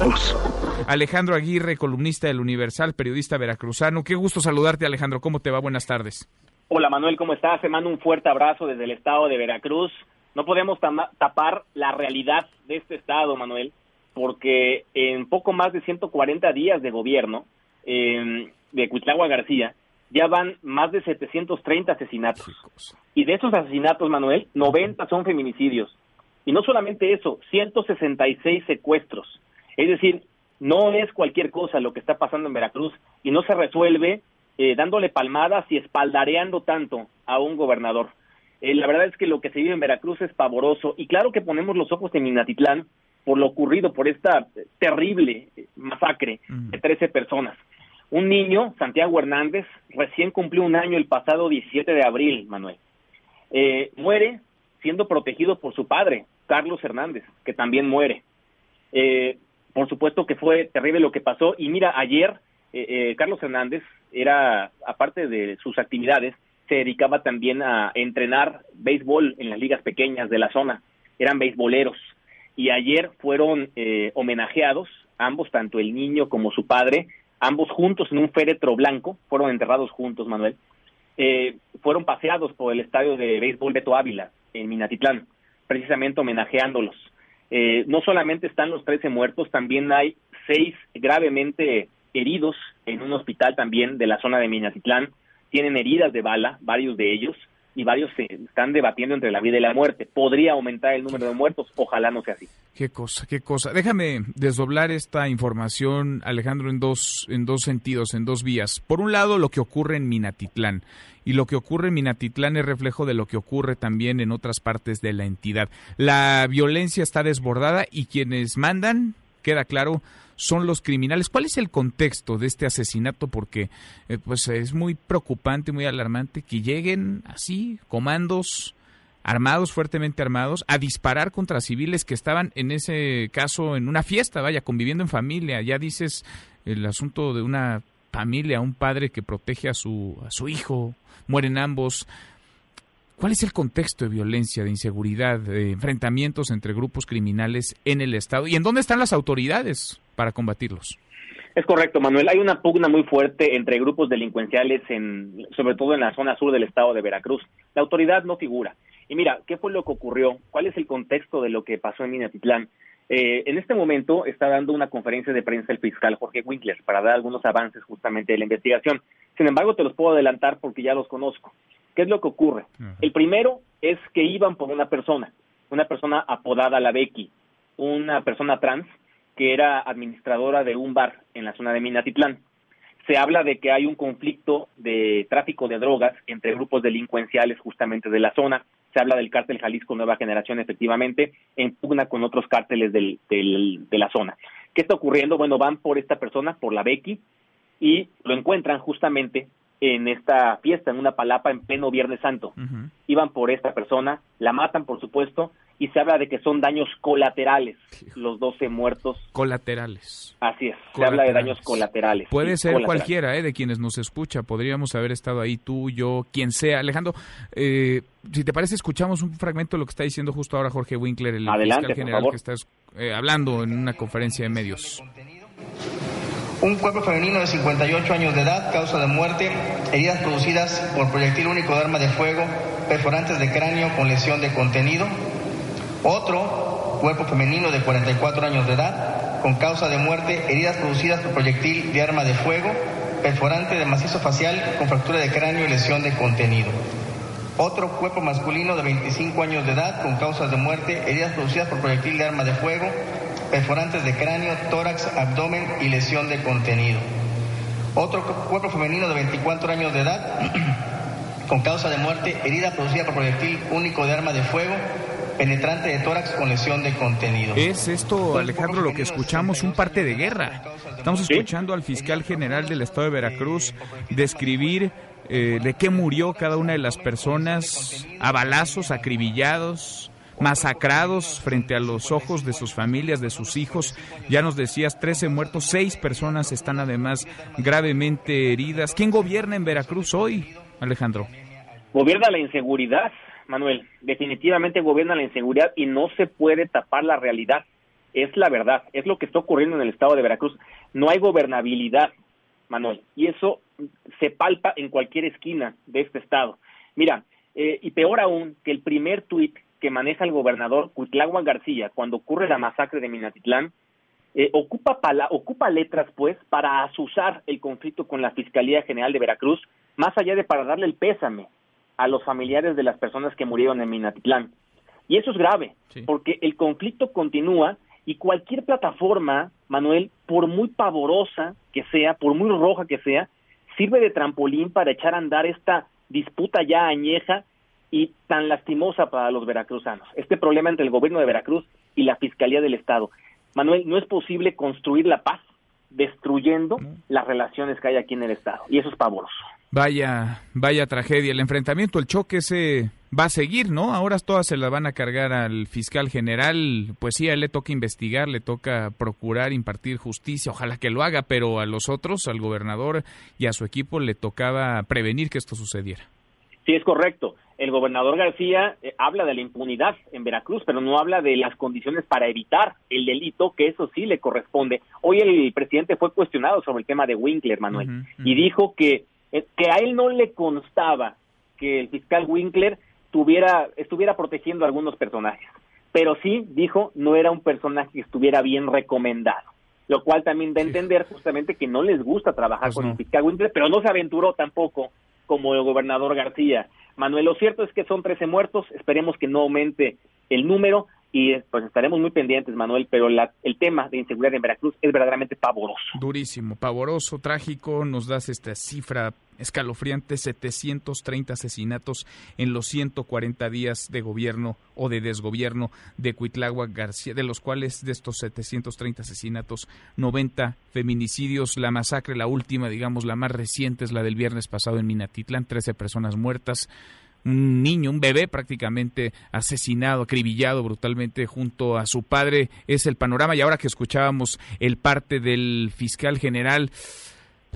Veracruz. Alejandro Aguirre, columnista del Universal, periodista veracruzano. Qué gusto saludarte, Alejandro. ¿Cómo te va? Buenas tardes. Hola, Manuel, ¿cómo estás? Te mando un fuerte abrazo desde el estado de Veracruz. No podemos tapar la realidad de este estado, Manuel, porque en poco más de 140 días de gobierno eh, de Cuitlagua García, ya van más de 730 asesinatos. Y de esos asesinatos, Manuel, 90 son feminicidios. Y no solamente eso, 166 secuestros. Es decir, no es cualquier cosa lo que está pasando en Veracruz y no se resuelve eh, dándole palmadas y espaldareando tanto a un gobernador. Eh, la verdad es que lo que se vive en Veracruz es pavoroso y claro que ponemos los ojos en Minatitlán por lo ocurrido, por esta terrible masacre de 13 personas. Un niño, Santiago Hernández, recién cumplió un año el pasado 17 de abril, Manuel. Eh, muere siendo protegido por su padre, Carlos Hernández, que también muere. Eh, por supuesto que fue terrible lo que pasó. Y mira, ayer eh, Carlos Hernández era, aparte de sus actividades, se dedicaba también a entrenar béisbol en las ligas pequeñas de la zona. Eran beisboleros. Y ayer fueron homenajeados, ambos, tanto el niño como su padre, ambos juntos en un féretro blanco, fueron enterrados juntos, Manuel, eh, fueron paseados por el estadio de béisbol Beto Ávila, en Minatitlán, precisamente homenajeándolos. Eh, no solamente están los 13 muertos, también hay seis gravemente heridos en un hospital también de la zona de Minatitlán. Tienen heridas de bala, varios de ellos, y varios se están debatiendo entre la vida y la muerte. Podría aumentar el número de muertos, ojalá no sea así. Qué cosa, qué cosa. Déjame desdoblar esta información, Alejandro, en dos, en dos sentidos, en dos vías. Por un lado, lo que ocurre en Minatitlán. Y lo que ocurre en Minatitlán es reflejo de lo que ocurre también en otras partes de la entidad. La violencia está desbordada y quienes mandan, queda claro, son los criminales. ¿Cuál es el contexto de este asesinato? Porque eh, pues es muy preocupante, muy alarmante que lleguen así comandos armados, fuertemente armados, a disparar contra civiles que estaban en ese caso en una fiesta, vaya, conviviendo en familia. Ya dices el asunto de una familia, un padre que protege a su, a su hijo, mueren ambos. ¿Cuál es el contexto de violencia, de inseguridad, de enfrentamientos entre grupos criminales en el Estado? ¿Y en dónde están las autoridades para combatirlos? Es correcto, Manuel. Hay una pugna muy fuerte entre grupos delincuenciales, en, sobre todo en la zona sur del estado de Veracruz. La autoridad no figura. Y mira, ¿qué fue lo que ocurrió? ¿Cuál es el contexto de lo que pasó en Minatitlán? Eh, en este momento está dando una conferencia de prensa el fiscal Jorge Winkler para dar algunos avances justamente de la investigación. Sin embargo, te los puedo adelantar porque ya los conozco. ¿Qué es lo que ocurre? El primero es que iban por una persona, una persona apodada la Becky, una persona trans que era administradora de un bar en la zona de Minatitlán. Se habla de que hay un conflicto de tráfico de drogas entre grupos delincuenciales justamente de la zona. Se habla del cártel Jalisco Nueva Generación, efectivamente, en pugna con otros cárteles del, de la zona. ¿Qué está ocurriendo? Bueno, van por esta persona, por la Becky, y lo encuentran justamente en esta fiesta, en una palapa en pleno Viernes Santo. Iban por esta persona, la matan, por supuesto, y se habla de que son daños colaterales, los 12 muertos. Colaterales. Así es, se habla de daños colaterales. Puede ser cualquiera eh, de quienes nos escucha, podríamos haber estado ahí, tú, yo, quien sea. Alejandro, eh, si te parece, escuchamos un fragmento de lo que está diciendo justo ahora Jorge Winkler, el fiscal general que está eh, hablando en una conferencia de medios. Un cuerpo femenino de 58 años de edad, causa de muerte, heridas producidas por proyectil único de arma de fuego, perforantes de cráneo con lesión de contenido. Otro cuerpo femenino de 44 años de edad, con causa de muerte, heridas producidas por proyectil de arma de fuego, perforante de macizo facial con fractura de cráneo y lesión de contenido. Otro cuerpo masculino de 25 años de edad, con causas de muerte, heridas producidas por proyectil de arma de fuego, perforantes de cráneo, tórax, abdomen y lesión de contenido. Otro cuerpo femenino de 24 años de edad, con causa de muerte, herida producida por proyectil único de arma de fuego, penetrante de tórax con lesión de contenido. Es esto, Alejandro, lo que escuchamos, un parte de guerra. Estamos escuchando al fiscal general del estado de Veracruz describir eh, de qué murió cada una de las personas a balazos, acribillados, masacrados frente a los ojos de sus familias, de sus hijos. Ya nos decías, 13 muertos, 6 personas están además gravemente heridas. ¿Quién gobierna en Veracruz hoy, Alejandro? Gobierna la inseguridad, Manuel. Definitivamente gobierna la inseguridad y no se puede tapar la realidad. es la verdad, es lo que está ocurriendo en el estado de Veracruz. No hay gobernabilidad, Manuel, y eso se palpa en cualquier esquina de este estado. Mira, eh, y peor aún, que el primer tuit que maneja el gobernador Cuitlagua García cuando ocurre la masacre de Minatitlán, eh, ocupa, ocupa letras, pues, para asusar el conflicto con la Fiscalía General de Veracruz, más allá de para darle el pésame a los familiares de las personas que murieron en Minatitlán. Y eso es grave, porque el conflicto continúa y cualquier plataforma, Manuel, por muy pavorosa que sea, por muy roja que sea, sirve de trampolín para echar a andar esta disputa ya añeja y tan lastimosa para los veracruzanos. Este problema entre el gobierno de Veracruz y la Fiscalía del Estado. Manuel, no es posible construir la paz destruyendo las relaciones que hay aquí en el Estado. Y eso es pavoroso. Vaya, vaya tragedia. El enfrentamiento, el choque se va a seguir, ¿no? Ahora todas se la van a cargar al fiscal general. Pues sí, a él le toca investigar, le toca procurar impartir justicia. Ojalá que lo haga, pero a los otros, al gobernador y a su equipo, le tocaba prevenir que esto sucediera. Sí, es correcto. El gobernador García eh, habla de la impunidad en Veracruz, pero no habla de las condiciones para evitar el delito, que eso sí le corresponde. Hoy el presidente fue cuestionado sobre el tema de Winkler, Manuel, y dijo que, que a él no le constaba que el fiscal Winkler tuviera, estuviera protegiendo a algunos personajes, pero sí, dijo, no era un personaje que estuviera bien recomendado lo cual también da a entender justamente que no les gusta trabajar pues con el fiscal Winkler, pero no se aventuró tampoco como el gobernador García. Manuel, lo cierto es que son 13 muertos, esperemos que no aumente el número y pues estaremos muy pendientes, Manuel, pero la, el tema de inseguridad en Veracruz es verdaderamente pavoroso. Durísimo, pavoroso, trágico, nos das esta cifra escalofriante, 730 asesinatos en los 140 días de gobierno o de desgobierno de Cuitláhuac García, de los cuales de estos 730 asesinatos, 90 feminicidios, la masacre, la última, digamos, la más reciente es la del viernes pasado en Minatitlán, 13 personas muertas, un niño, un bebé prácticamente asesinado, acribillado brutalmente junto a su padre. Es el panorama. Y ahora que escuchábamos el parte del fiscal general,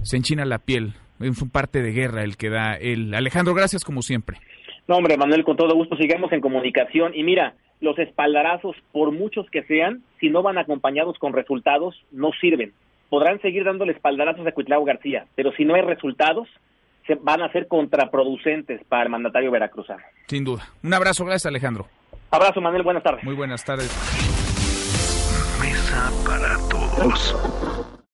se enchina la piel. Es un parte de guerra el que da el Alejandro. Gracias como siempre. No, hombre, Manuel, con todo gusto sigamos en comunicación. Y mira, los espaldarazos, por muchos que sean, si no van acompañados con resultados, no sirven. Podrán seguir dándole espaldarazos a Cuitlao García, pero si no hay resultados, se van a ser contraproducentes para el mandatario veracruzano. Sin duda. Un abrazo, gracias Alejandro. Abrazo, Manuel, buenas tardes. Muy buenas tardes. Mesa para todos.